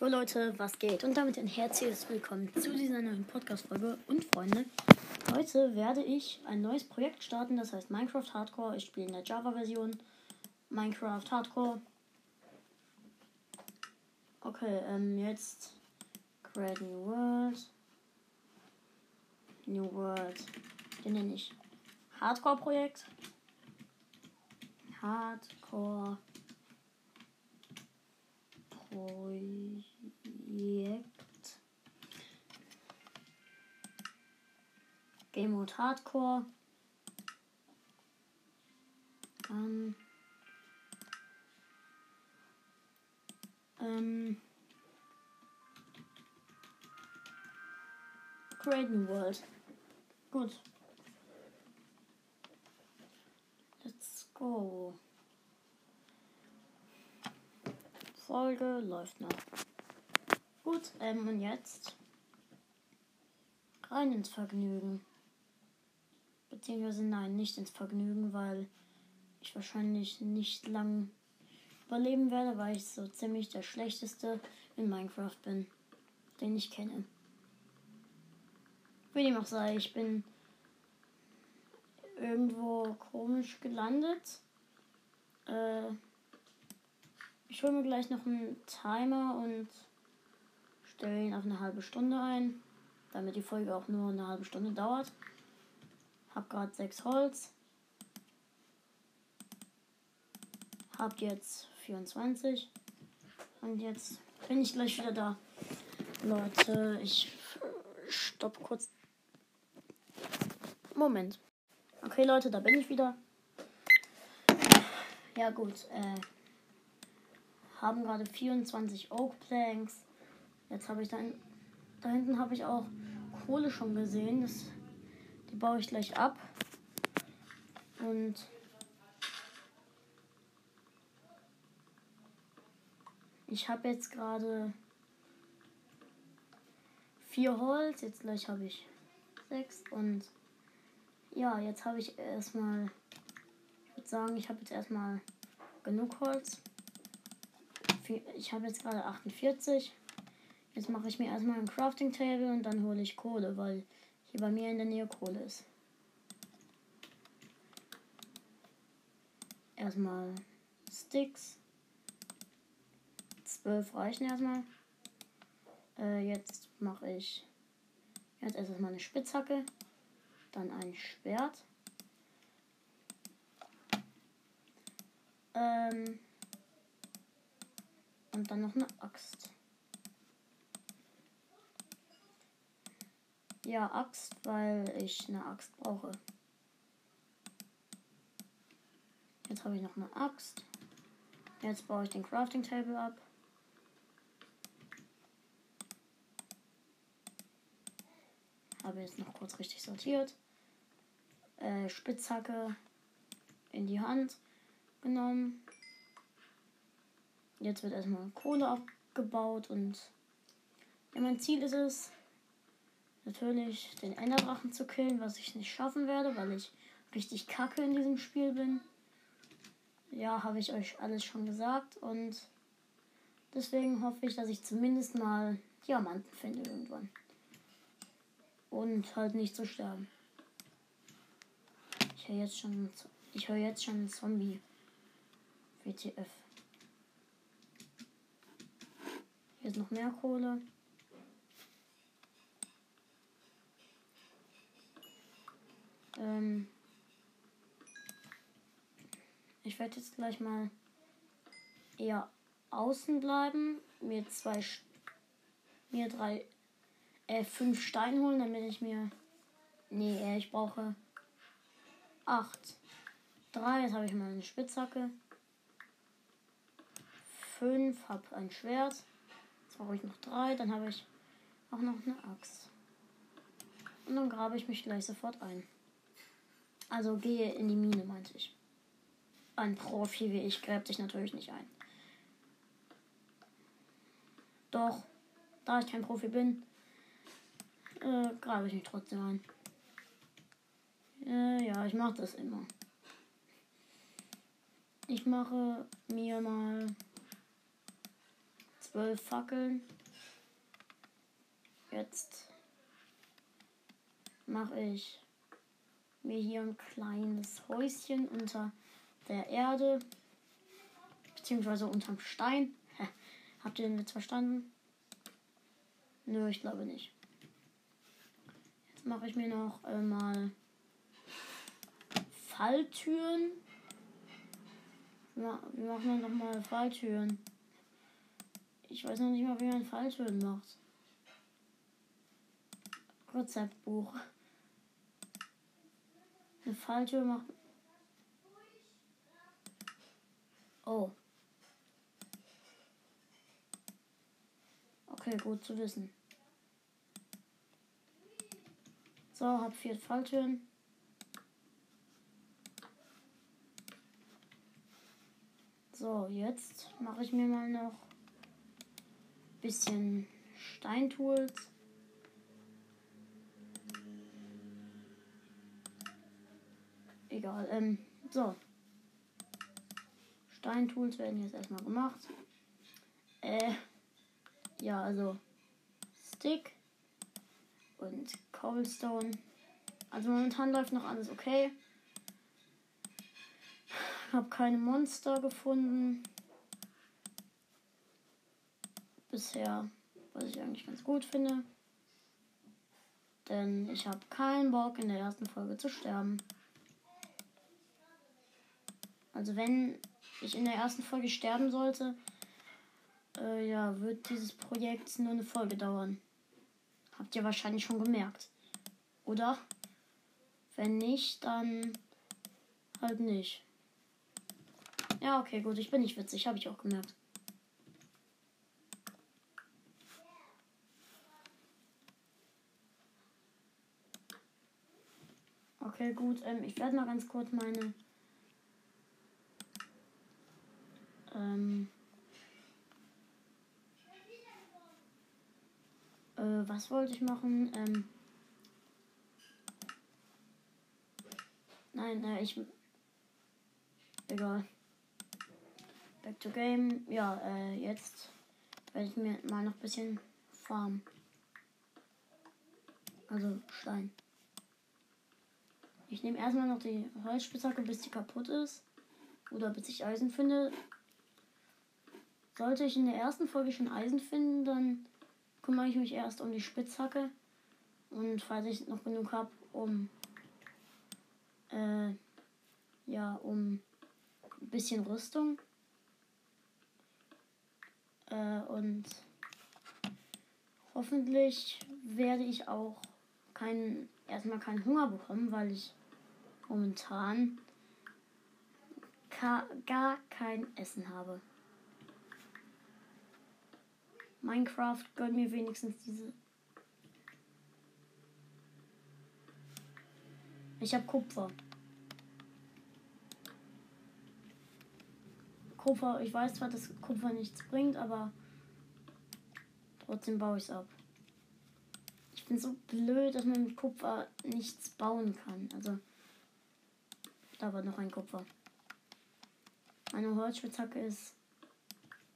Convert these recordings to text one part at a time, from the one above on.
Jo Leute, was geht? Und damit ein herzliches Willkommen zu dieser neuen Podcast-Folge. Und Freunde, heute werde ich ein neues Projekt starten, das heißt Minecraft Hardcore. Ich spiele in der Java-Version Minecraft Hardcore. Okay, ähm, jetzt Create New World. New World. Den nenne ich Hardcore-Projekt. Hardcore Projekt. Game Mode Hardcore. Dann. Ähm. Create New World. Gut. Let's go. Folge läuft noch. Gut, ähm, und jetzt rein ins Vergnügen. Beziehungsweise nein, nicht ins Vergnügen, weil ich wahrscheinlich nicht lang überleben werde, weil ich so ziemlich der schlechteste in Minecraft bin, den ich kenne. Wie dem auch sei, ich bin irgendwo komisch gelandet. Äh, ich hole mir gleich noch einen Timer und stelle ihn auf eine halbe Stunde ein, damit die Folge auch nur eine halbe Stunde dauert. Hab gerade sechs Holz. Hab jetzt 24. Und jetzt bin ich gleich wieder da. Leute, ich stopp kurz. Moment. Okay, Leute, da bin ich wieder. Ja, gut. Äh, haben gerade 24 Oak Planks. Jetzt habe ich dann. Da hinten habe ich auch Kohle schon gesehen. Das, die baue ich gleich ab. Und. Ich habe jetzt gerade vier Holz. Jetzt gleich habe ich sechs. Und ja, jetzt habe ich erstmal. Ich würde sagen, ich habe jetzt erstmal genug Holz ich habe jetzt gerade 48. Jetzt mache ich mir erstmal ein Crafting Table und dann hole ich Kohle, weil hier bei mir in der Nähe Kohle ist. Erstmal Sticks. 12 reichen erstmal. Äh, jetzt mache ich jetzt erstmal eine Spitzhacke, dann ein Schwert. Ähm, und dann noch eine Axt. Ja, Axt, weil ich eine Axt brauche. Jetzt habe ich noch eine Axt. Jetzt baue ich den Crafting Table ab. Habe jetzt noch kurz richtig sortiert. Äh, Spitzhacke in die Hand genommen. Jetzt wird erstmal Kohle abgebaut und ja, mein Ziel ist es, natürlich den Enderdrachen zu killen, was ich nicht schaffen werde, weil ich richtig kacke in diesem Spiel bin. Ja, habe ich euch alles schon gesagt und deswegen hoffe ich, dass ich zumindest mal Diamanten finde irgendwann. Und halt nicht zu sterben. Ich höre jetzt schon, ich höre jetzt schon einen Zombie. WTF. Ist noch mehr Kohle. Ähm ich werde jetzt gleich mal eher außen bleiben. Mir zwei, mir drei, äh, fünf Steine holen, damit ich mir. Nee, äh, ich brauche acht. Drei, jetzt habe ich mal eine Spitzhacke. Fünf, habe ein Schwert brauche ich noch drei. Dann habe ich auch noch eine Axt. Und dann grabe ich mich gleich sofort ein. Also gehe in die Mine, meinte ich. Ein Profi wie ich gräbt sich natürlich nicht ein. Doch, da ich kein Profi bin, äh, grabe ich mich trotzdem ein. Äh, ja, ich mache das immer. Ich mache mir mal zwölf Fackeln. Jetzt mache ich mir hier ein kleines Häuschen unter der Erde. Beziehungsweise unterm Stein. Habt ihr den jetzt verstanden? Nö, ich glaube nicht. Jetzt mache ich mir noch äh, mal Falltüren. Wie macht man noch mal Falltüren? Ich weiß noch nicht mal, wie man Falltüren macht. Rezeptbuch. Eine Falltür macht. Oh. Okay, gut zu wissen. So, hab vier Falltüren. So, jetzt mache ich mir mal noch bisschen Steintools. Egal, ähm, so. Steintools werden jetzt erstmal gemacht. Äh, ja, also Stick und Cobblestone. Also momentan läuft noch alles okay. Habe keine Monster gefunden. Bisher, was ich eigentlich ganz gut finde. Denn ich habe keinen Bock in der ersten Folge zu sterben. Also wenn ich in der ersten Folge sterben sollte, äh, ja, wird dieses Projekt nur eine Folge dauern. Habt ihr wahrscheinlich schon gemerkt. Oder? Wenn nicht, dann halt nicht. Ja, okay, gut. Ich bin nicht witzig, habe ich auch gemerkt. Okay, gut. Ähm, ich werde mal ganz kurz meine ähm, Äh, was wollte ich machen? Ähm, nein, äh, ich. Egal. Back to Game. Ja, äh, jetzt werde ich mir mal noch ein bisschen farmen. Also Stein. Ich nehme erstmal noch die Holzspitzhacke, bis die kaputt ist. Oder bis ich Eisen finde. Sollte ich in der ersten Folge schon Eisen finden, dann kümmere ich mich erst um die Spitzhacke. Und falls ich noch genug habe, um äh, ja, um ein bisschen Rüstung. Äh, und hoffentlich werde ich auch keinen, erstmal keinen Hunger bekommen, weil ich momentan gar kein Essen habe. Minecraft gönnt mir wenigstens diese. Ich habe Kupfer. Kupfer, ich weiß zwar, dass Kupfer nichts bringt, aber trotzdem baue ich es ab. Ich bin so blöd, dass man mit Kupfer nichts bauen kann. Also, da war noch ein Kupfer. Meine Holzspitzhacke ist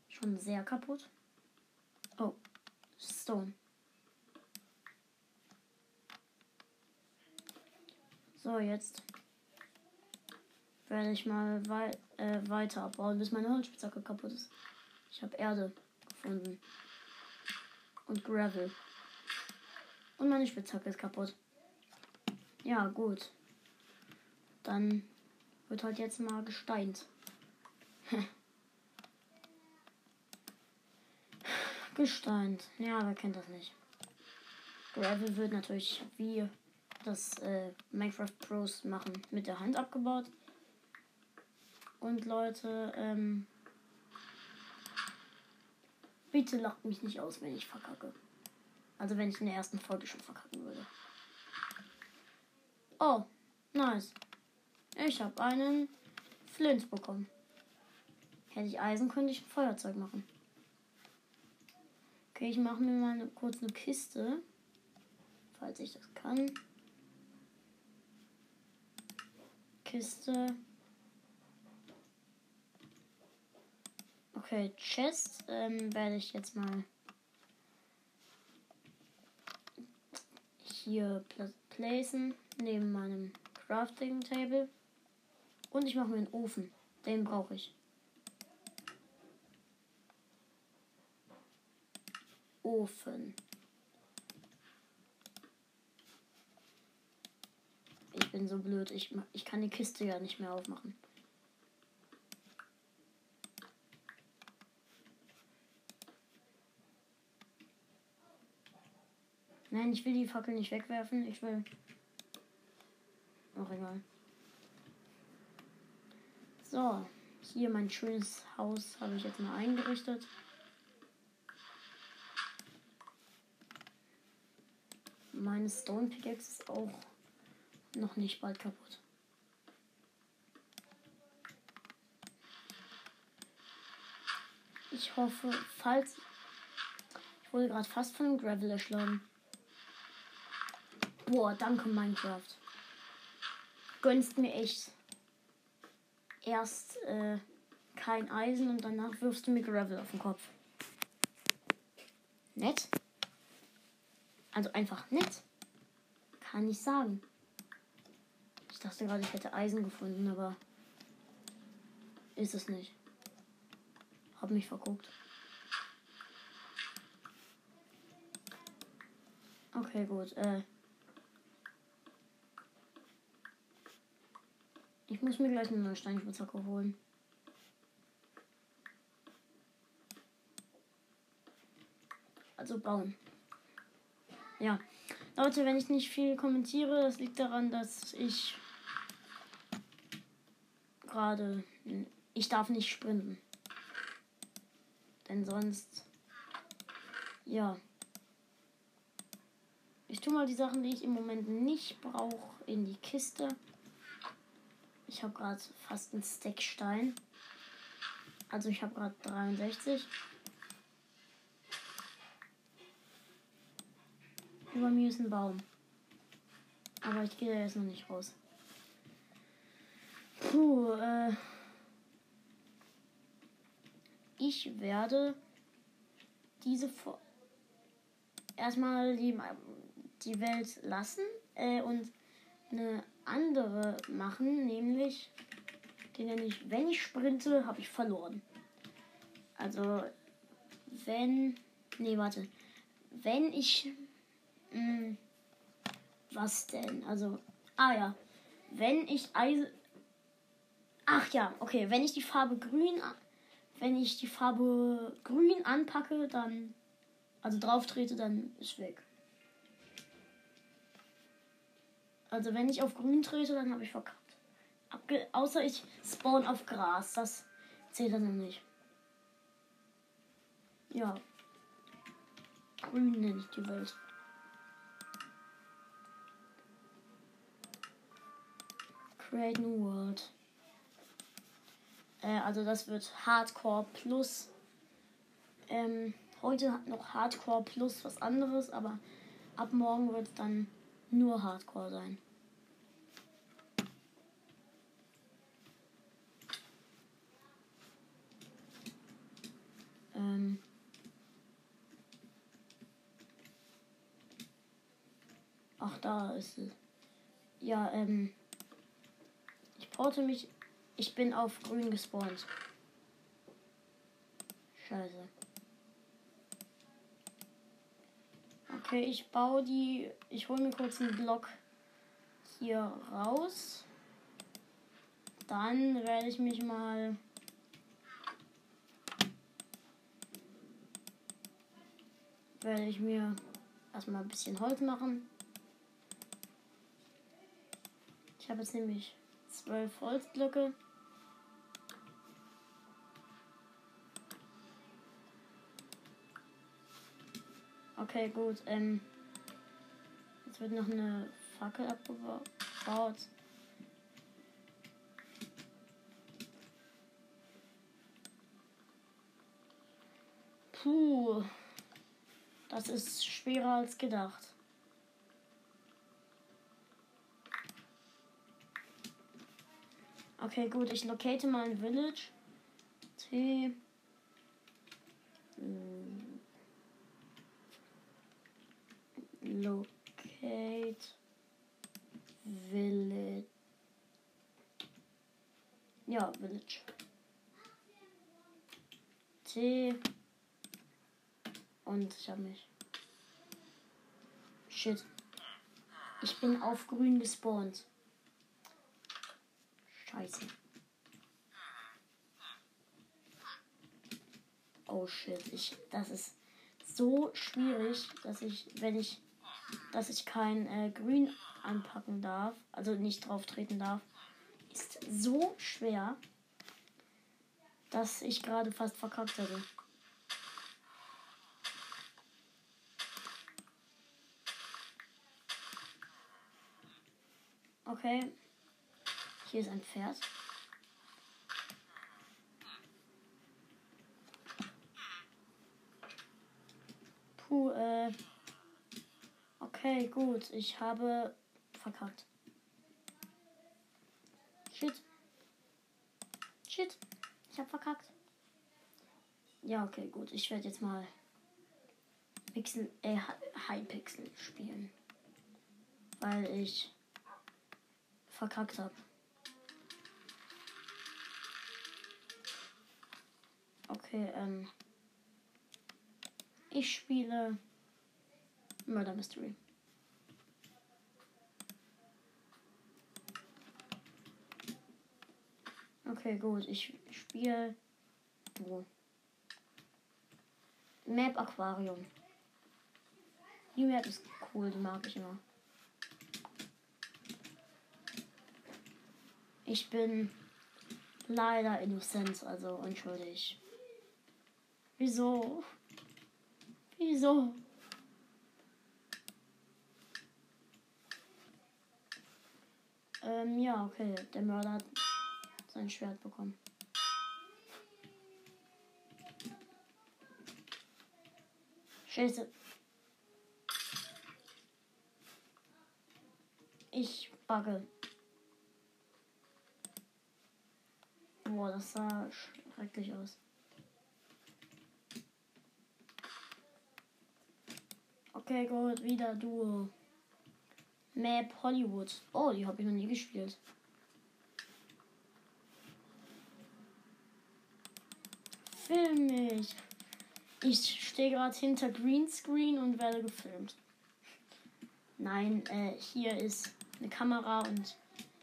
schon sehr kaputt. Oh, Stone. So, jetzt werde ich mal wei äh, weiter abbauen, bis meine Holzspitzhacke kaputt ist. Ich habe Erde gefunden. Und Gravel. Und meine Spitzhacke ist kaputt. Ja, gut. Dann wird halt jetzt mal gesteint. Gesteint. Ja, wer kennt das nicht? Gravel wird natürlich wie das äh, Minecraft Pros machen mit der Hand abgebaut. Und Leute, ähm, bitte lacht mich nicht aus, wenn ich verkacke. Also wenn ich in der ersten Folge schon verkacken würde. Oh, nice. Ich habe einen Flint bekommen. Hätte ich Eisen, könnte ich ein Feuerzeug machen. Okay, ich mache mir mal eine kurze Kiste. Falls ich das kann. Kiste. Okay, Chest ähm, werde ich jetzt mal hier pla placen neben meinem Crafting Table. Und ich mache mir einen Ofen. Den brauche ich. Ofen. Ich bin so blöd. Ich, ich kann die Kiste ja nicht mehr aufmachen. Nein, ich will die Fackel nicht wegwerfen. Ich will. Auch egal. So, hier mein schönes Haus habe ich jetzt mal eingerichtet. Meine Stone Pickaxe ist auch noch nicht bald kaputt. Ich hoffe, falls. Ich wurde gerade fast von einem Gravel erschlagen. Boah, danke Minecraft. Gönnst mir echt erst äh, kein Eisen und danach wirfst du mir Gravel auf den Kopf. Nett? Also einfach nett. Kann ich sagen. Ich dachte gerade, ich hätte Eisen gefunden, aber ist es nicht. Hab mich verguckt. Okay, gut. Äh, ich muss mir gleich eine neue Steinspitzhacke holen. Also bauen. Ja. Leute, wenn ich nicht viel kommentiere, das liegt daran, dass ich gerade. Ich darf nicht sprinten. Denn sonst. Ja. Ich tue mal die Sachen, die ich im Moment nicht brauche, in die Kiste. Ich habe gerade fast einen Stack Stein. Also ich habe gerade 63. Über mir ist ein Baum. Aber ich gehe da jetzt noch nicht raus. Puh, äh. Ich werde diese Fo erstmal die, die Welt lassen äh, und eine andere machen, nämlich den nenne ich, wenn ich sprinte, habe ich verloren. Also, wenn, nee, warte, wenn ich, mh, hm, was denn? Also, ah ja, wenn ich Eisen, ach ja, okay, wenn ich die Farbe grün, wenn ich die Farbe grün anpacke, dann, also drauf trete, dann ist weg. Also wenn ich auf grün trete, dann habe ich verkackt. Abge außer ich spawn auf Gras. Das zählt dann nicht. Ja. Grün nenne ich die Welt. Create New World. Äh, also das wird Hardcore Plus. Ähm, heute hat noch Hardcore Plus was anderes, aber ab morgen wird es dann nur Hardcore sein. Ähm Ach, da ist es. Ja, ähm. Ich porte mich. Ich bin auf grün gespawnt. Scheiße. Okay, ich baue die. Ich hole mir kurz einen Block hier raus. Dann werde ich mich mal werde ich mir erstmal ein bisschen Holz machen. Ich habe jetzt nämlich zwölf Holzblöcke. Okay, gut. Ähm, jetzt wird noch eine Fackel abgebaut. Puh. Das ist schwerer als gedacht. Okay, gut, ich locate mal ein Village. T. Mm. Locate Village. Ja, Village. T. Und ich habe mich. Shit. Ich bin auf grün gespawnt. Scheiße. Oh shit, ich das ist so schwierig, dass ich wenn ich dass ich kein äh, grün anpacken darf, also nicht drauf treten darf, ist so schwer, dass ich gerade fast verkackt hätte. Okay. Hier ist ein Pferd. Puh, äh. Okay, gut. Ich habe verkackt. Shit. Shit. Ich habe verkackt. Ja, okay, gut. Ich werde jetzt mal Pixel, äh, Hypixel spielen. Weil ich verkackt habe. Okay, ähm. Ich spiele Murder Mystery. Okay, gut. Ich spiele. Wo? Map Aquarium. Die Map ist cool, die mag ich immer. Ich bin leider innocent, also unschuldig. Wieso? Wieso? Ähm, ja, okay. Der Mörder hat sein Schwert bekommen. Scheiße. Ich bugge. Boah, das sah schrecklich aus. Okay, gut, wieder Duo. Map Hollywood. Oh, die habe ich noch nie gespielt. Film mich. Ich stehe gerade hinter Greenscreen und werde gefilmt. Nein, äh, hier ist eine Kamera und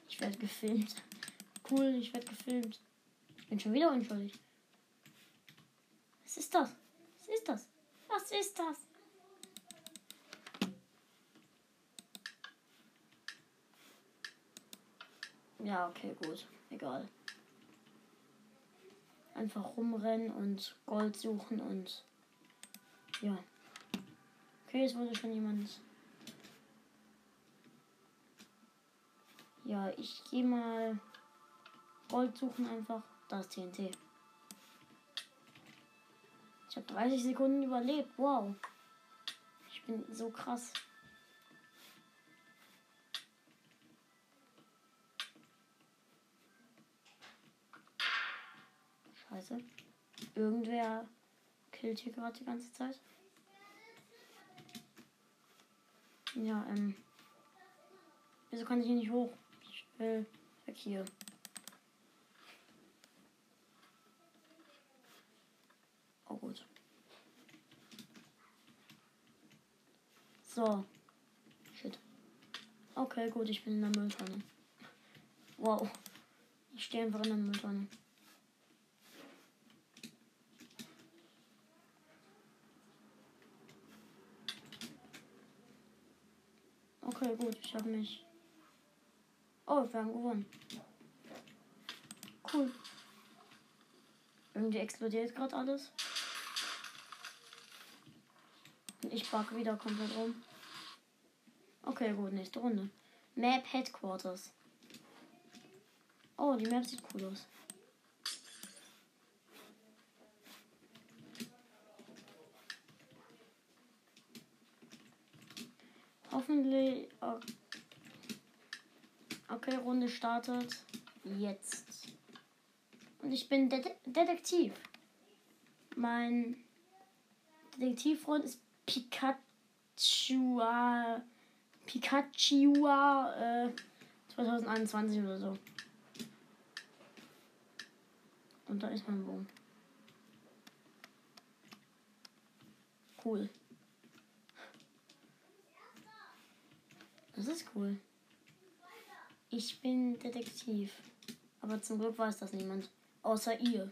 ich werde gefilmt. Cool, ich werde gefilmt. Bin schon wieder unschuldig. Was ist das? Was ist das? Was ist das? Ja, okay, gut. Egal. Einfach rumrennen und Gold suchen und ja. Okay, es wurde schon jemand. Ja, ich gehe mal Gold suchen einfach. Das TNT. Ich habe 30 Sekunden überlebt. Wow. Ich bin so krass. Scheiße. Irgendwer killt hier gerade die ganze Zeit. Ja, ähm. Wieso kann ich hier nicht hoch? Ich will weg hier. Oh gut. So. Shit. Okay, gut, ich bin in der Mülltonne. Wow. Ich stehe einfach in der Mülltonne. Okay, gut, ich habe mich. Oh, wir haben gewonnen. Cool. Irgendwie explodiert gerade alles. Und ich bug wieder komplett rum. Okay, gut, nächste Runde. Map Headquarters. Oh, die Map sieht cool aus. Hoffentlich. Okay, Runde startet. Jetzt. Und ich bin Det Detektiv. Mein Detektivfreund ist Pikachu. Pikachu äh, 2021 oder so. Und da ist mein Bogen. Cool. Das ist cool. Ich bin Detektiv. Aber zum Glück weiß das niemand. Außer ihr.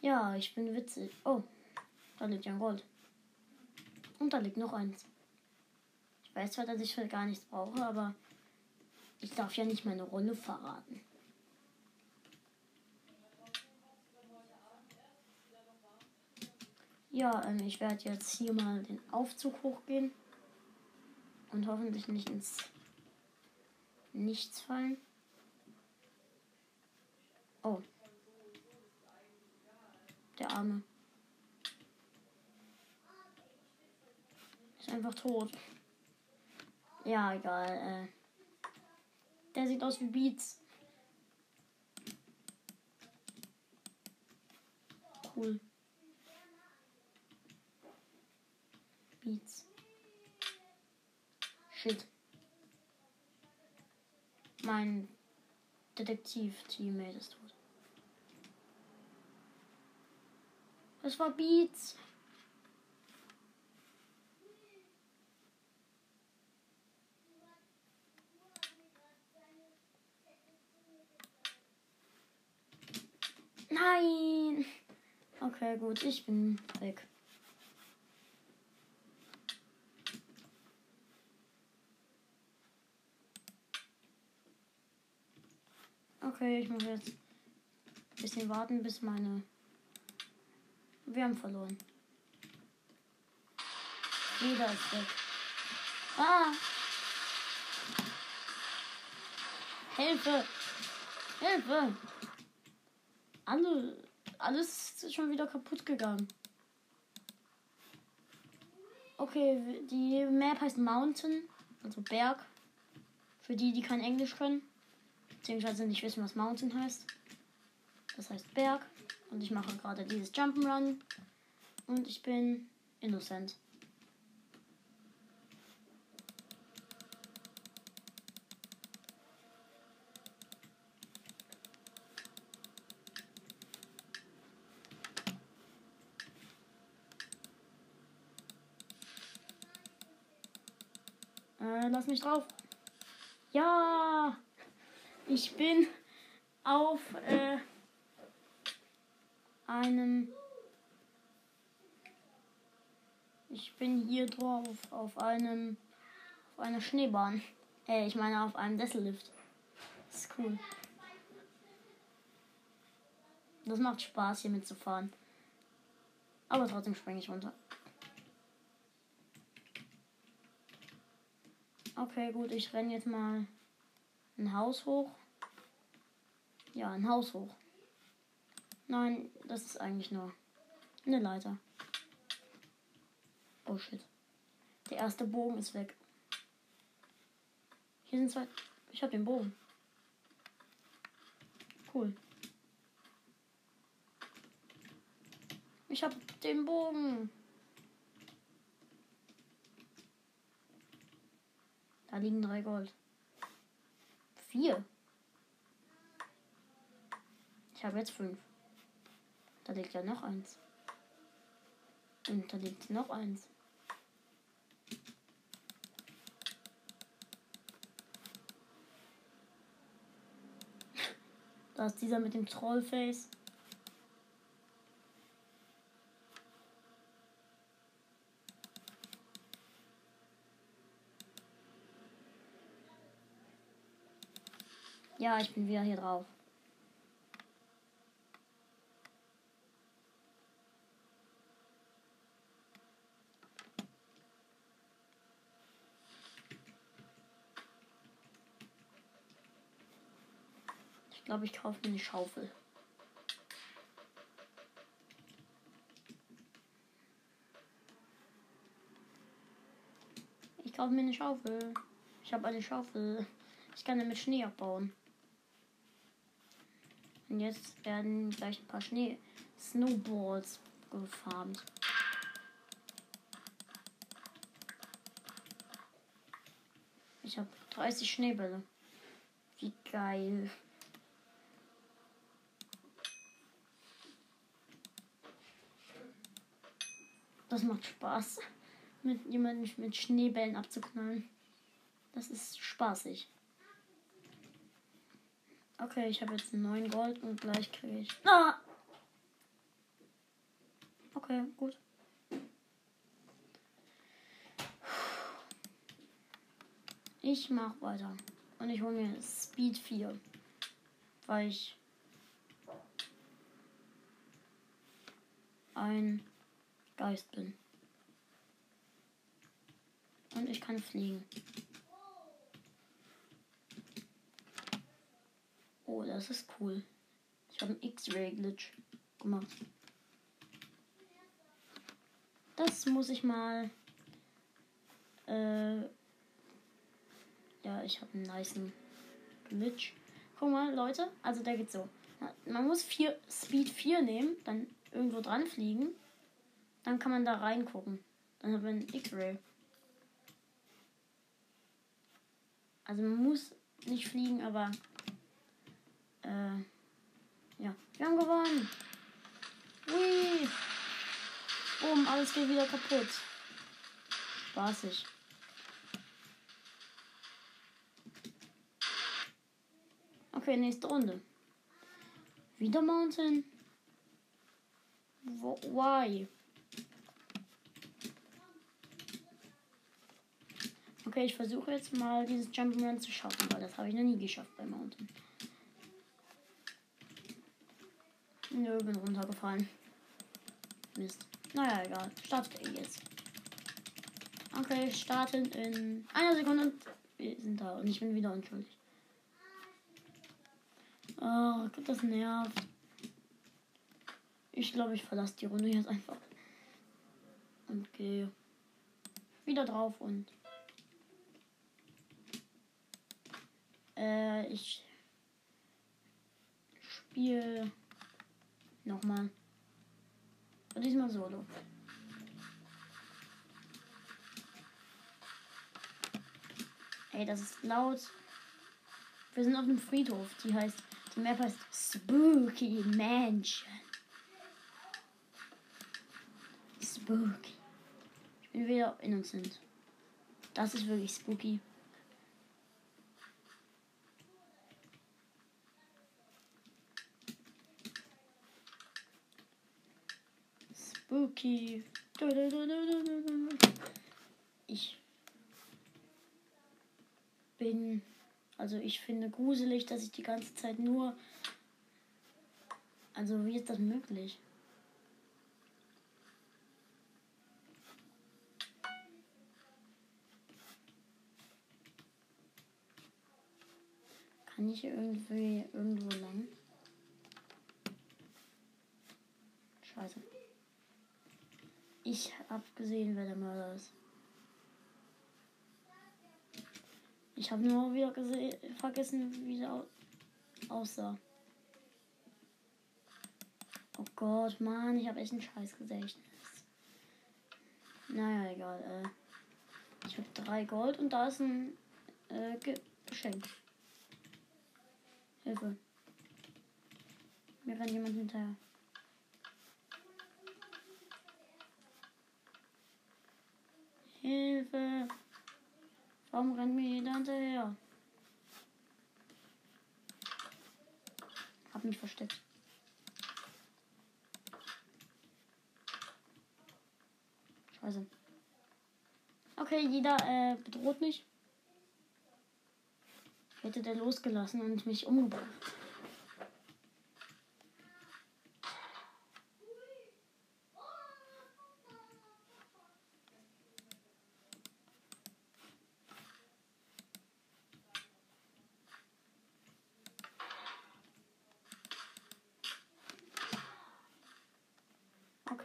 Ja, ich bin witzig. Oh, da liegt ja ein Gold. Und da liegt noch eins. Ich weiß zwar, dass ich für gar nichts brauche, aber ich darf ja nicht meine Rolle verraten. Ja, ähm, ich werde jetzt hier mal den Aufzug hochgehen und hoffentlich nicht ins Nichts fallen. Oh. Der Arme. Ist einfach tot. Ja, egal. Äh. Der sieht aus wie Beats. Cool. Beats. Shit. Mein Detektiv-Teammate ist tot. Das war Beats. Nein. Okay, gut, ich bin weg. Okay, ich muss jetzt ein bisschen warten, bis meine. Wir haben verloren. Jeder ist weg. Ah! Hilfe! Hilfe! Alle, alles ist schon wieder kaputt gegangen. Okay, die Map heißt Mountain, also Berg. Für die, die kein Englisch können. Beziehungsweise nicht wissen, was Mountain heißt. Das heißt Berg. Und ich mache gerade dieses Jump'n'Run. Und ich bin Innocent. Äh, lass mich drauf. Ja! Ich bin auf äh, einem. Ich bin hier drauf auf einem auf einer Schneebahn. Äh, ich meine auf einem Sessellift. Das ist cool. Das macht Spaß hier mitzufahren. Aber trotzdem springe ich runter. Okay, gut, ich renne jetzt mal ein Haus hoch. Ja, ein Haus hoch. Nein, das ist eigentlich nur eine Leiter. Oh shit. Der erste Bogen ist weg. Hier sind zwei. Ich habe den Bogen. Cool. Ich habe den Bogen. Da liegen drei Gold. Vier. Ich habe jetzt fünf. Da liegt ja noch eins. Und da liegt noch eins. Da ist dieser mit dem Trollface. Ja, ich bin wieder hier drauf. Ich glaube, ich kaufe mir eine Schaufel. Ich kaufe mir eine Schaufel. Ich habe eine Schaufel. Ich kann damit Schnee abbauen. Und jetzt werden gleich ein paar Schnee, Snowballs gefarmt. Ich habe 30 Schneebälle. Wie geil. Das macht Spaß, mit jemandem mit Schneebällen abzuknallen. Das ist spaßig. Okay, ich habe jetzt 9 Gold und gleich kriege ich. Ah! Okay, gut. Ich mach weiter. Und ich hole mir Speed 4. Weil ich ein Geist bin. Und ich kann fliegen. Oh, das ist cool. Ich habe einen X-Ray-Glitch gemacht. Das muss ich mal. Äh, ja, ich habe einen nice Glitch. Guck mal, Leute. Also der geht so. Man muss vier, Speed 4 nehmen, dann irgendwo dran fliegen. Dann kann man da reingucken. Dann hat man einen X-Ray. Also man muss nicht fliegen, aber äh, ja, wir haben gewonnen. Ui. Boom, alles geht wieder kaputt. Spaßig. Okay, nächste Runde. Wieder Mountain. Why? Okay, ich versuche jetzt mal dieses Jump'n'Run zu schaffen, weil das habe ich noch nie geschafft bei Mountain. Nö, bin runtergefallen. Mist. Naja, egal. Startet er jetzt. Okay, starten in einer Sekunde und wir sind da und ich bin wieder unschuldig. Oh, das nervt. Ich glaube, ich verlasse die Runde jetzt einfach. Und gehe wieder drauf und äh, ich spiele nochmal. Und diesmal solo. Ey, das ist laut. Wir sind auf dem Friedhof. Die heißt, die Map heißt Spooky Mansion. Spooky. Ich bin wieder innocent. Das ist wirklich spooky. Spooky. Ich bin, also ich finde gruselig, dass ich die ganze Zeit nur, also wie ist das möglich? Kann ich irgendwie irgendwo lang? Scheiße. Ich hab gesehen, wer der Mörder ist. Ich habe nur wieder vergessen, wie der aussah. Oh Gott, Mann, ich habe echt ein scheiß Gedächtnis. Naja, egal. Äh, ich habe drei Gold und da ist ein äh, Geschenk. Hilfe. Mir rennt jemand hinterher. Hilfe! Warum rennt mir jeder hinterher? Hab mich versteckt. Scheiße. Okay, jeder äh, bedroht mich. Hätte der losgelassen und mich umgebracht.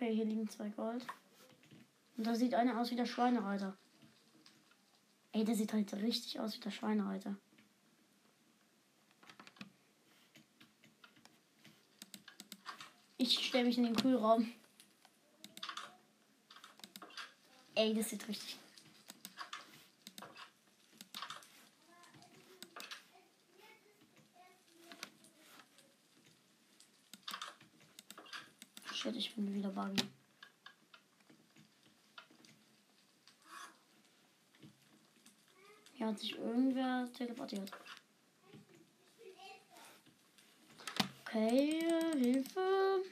Okay, hier liegen zwei Gold. Und da sieht einer aus wie der Schweinereiter. Ey, der sieht halt richtig aus wie der Ich stelle mich in den Kühlraum. Ey, das sieht richtig. Bin wieder buggy. Hier hat sich irgendwer teleportiert. Okay, Hilfe.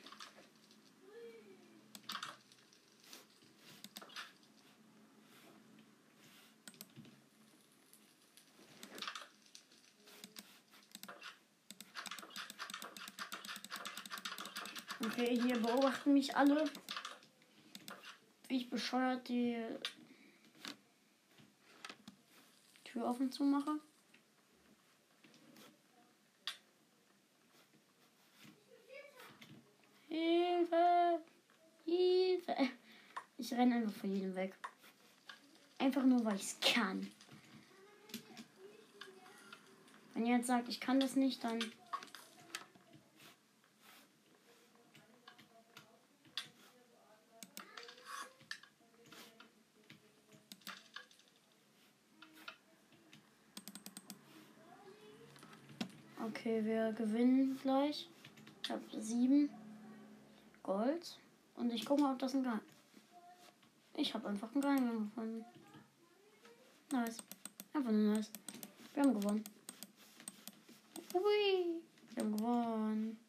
Okay, hier beobachten mich alle. Wie ich bescheuert die Tür offen zu mache. Hilfe! Hilfe! Ich renne einfach von jedem weg. Einfach nur, weil ich es kann. Wenn ihr jetzt sagt, ich kann das nicht, dann Okay, wir gewinnen gleich. Ich habe sieben Gold. Und ich gucke mal, ob das ein Geheim. Ich habe einfach ein Geheim gefunden. Nice. Einfach nur nice. Wir haben gewonnen. Hui. Wir haben gewonnen.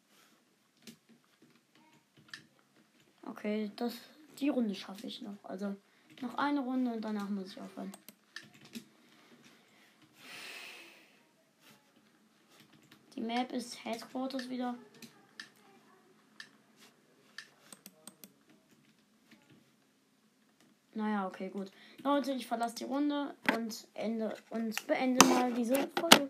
Okay, das, die Runde schaffe ich noch. Also noch eine Runde und danach muss ich aufhören. Map ist Headquarters wieder. Naja, okay, gut. Leute, ich verlasse die Runde und ende und beende mal diese Folge.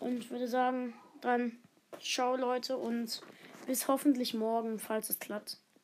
Und würde sagen, dann ciao Leute und bis hoffentlich morgen, falls es klappt.